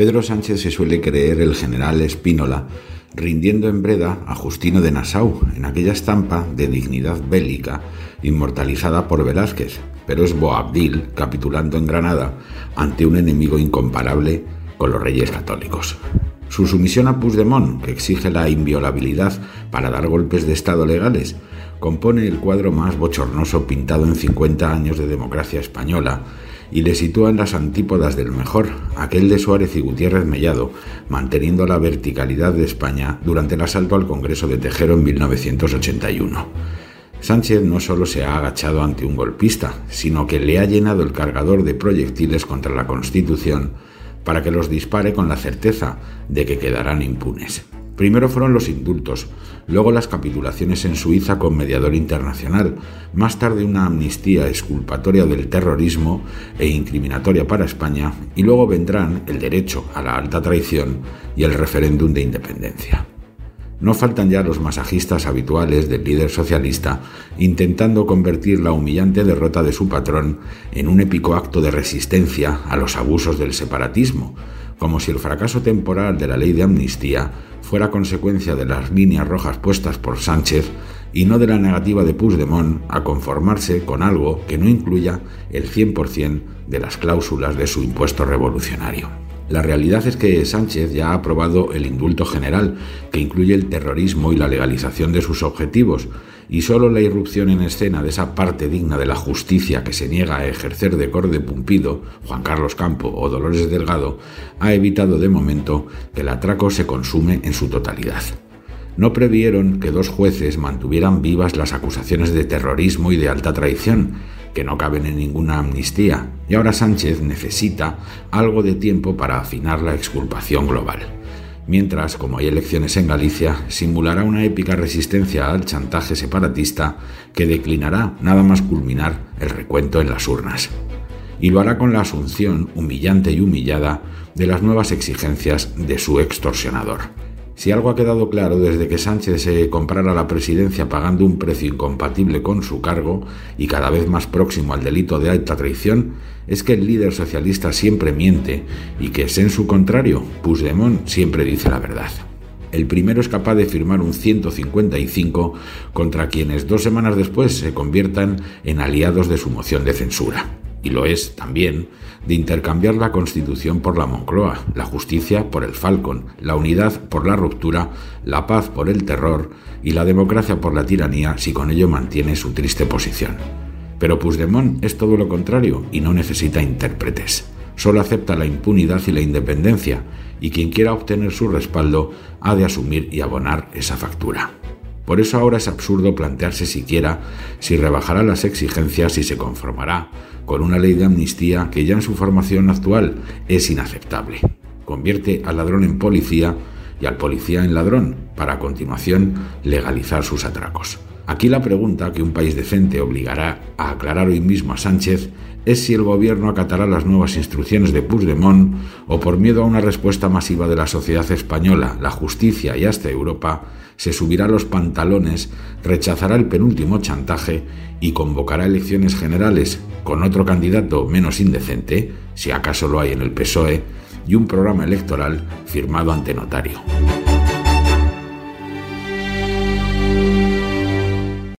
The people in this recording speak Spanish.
Pedro Sánchez se suele creer el general Espínola, rindiendo en Breda a Justino de Nassau en aquella estampa de dignidad bélica inmortalizada por Velázquez, pero es Boabdil capitulando en Granada ante un enemigo incomparable con los reyes católicos. Su sumisión a Puigdemont, que exige la inviolabilidad para dar golpes de Estado legales, compone el cuadro más bochornoso pintado en 50 años de democracia española y le sitúa en las antípodas del mejor, aquel de Suárez y Gutiérrez Mellado, manteniendo la verticalidad de España durante el asalto al Congreso de Tejero en 1981. Sánchez no solo se ha agachado ante un golpista, sino que le ha llenado el cargador de proyectiles contra la Constitución para que los dispare con la certeza de que quedarán impunes. Primero fueron los indultos, luego las capitulaciones en Suiza con mediador internacional, más tarde una amnistía exculpatoria del terrorismo e incriminatoria para España, y luego vendrán el derecho a la alta traición y el referéndum de independencia. No faltan ya los masajistas habituales del líder socialista intentando convertir la humillante derrota de su patrón en un épico acto de resistencia a los abusos del separatismo, como si el fracaso temporal de la ley de amnistía fuera consecuencia de las líneas rojas puestas por Sánchez y no de la negativa de Puigdemont a conformarse con algo que no incluya el 100% de las cláusulas de su impuesto revolucionario. La realidad es que Sánchez ya ha aprobado el indulto general, que incluye el terrorismo y la legalización de sus objetivos, y solo la irrupción en escena de esa parte digna de la justicia que se niega a ejercer de corde Pumpido, Juan Carlos Campo o Dolores Delgado, ha evitado de momento que el atraco se consume en su totalidad. No previeron que dos jueces mantuvieran vivas las acusaciones de terrorismo y de alta traición, que no caben en ninguna amnistía, y ahora Sánchez necesita algo de tiempo para afinar la exculpación global. Mientras, como hay elecciones en Galicia, simulará una épica resistencia al chantaje separatista que declinará nada más culminar el recuento en las urnas. Y lo hará con la asunción humillante y humillada de las nuevas exigencias de su extorsionador. Si algo ha quedado claro desde que Sánchez se comprara la presidencia pagando un precio incompatible con su cargo y cada vez más próximo al delito de alta traición, es que el líder socialista siempre miente y que, en su contrario, Puigdemont siempre dice la verdad. El primero es capaz de firmar un 155 contra quienes dos semanas después se conviertan en aliados de su moción de censura y lo es también, de intercambiar la Constitución por la Moncloa, la justicia por el Falcon, la unidad por la ruptura, la paz por el terror y la democracia por la tiranía si con ello mantiene su triste posición. Pero Puigdemont es todo lo contrario y no necesita intérpretes. Solo acepta la impunidad y la independencia, y quien quiera obtener su respaldo ha de asumir y abonar esa factura. Por eso ahora es absurdo plantearse siquiera si rebajará las exigencias y se conformará con una ley de amnistía que ya en su formación actual es inaceptable. Convierte al ladrón en policía y al policía en ladrón para a continuación legalizar sus atracos. Aquí la pregunta que un país decente obligará a aclarar hoy mismo a Sánchez es si el gobierno acatará las nuevas instrucciones de Puigdemont o por miedo a una respuesta masiva de la sociedad española, la justicia y hasta Europa, se subirá los pantalones, rechazará el penúltimo chantaje y convocará elecciones generales con otro candidato menos indecente, si acaso lo hay en el PSOE, y un programa electoral firmado ante notario.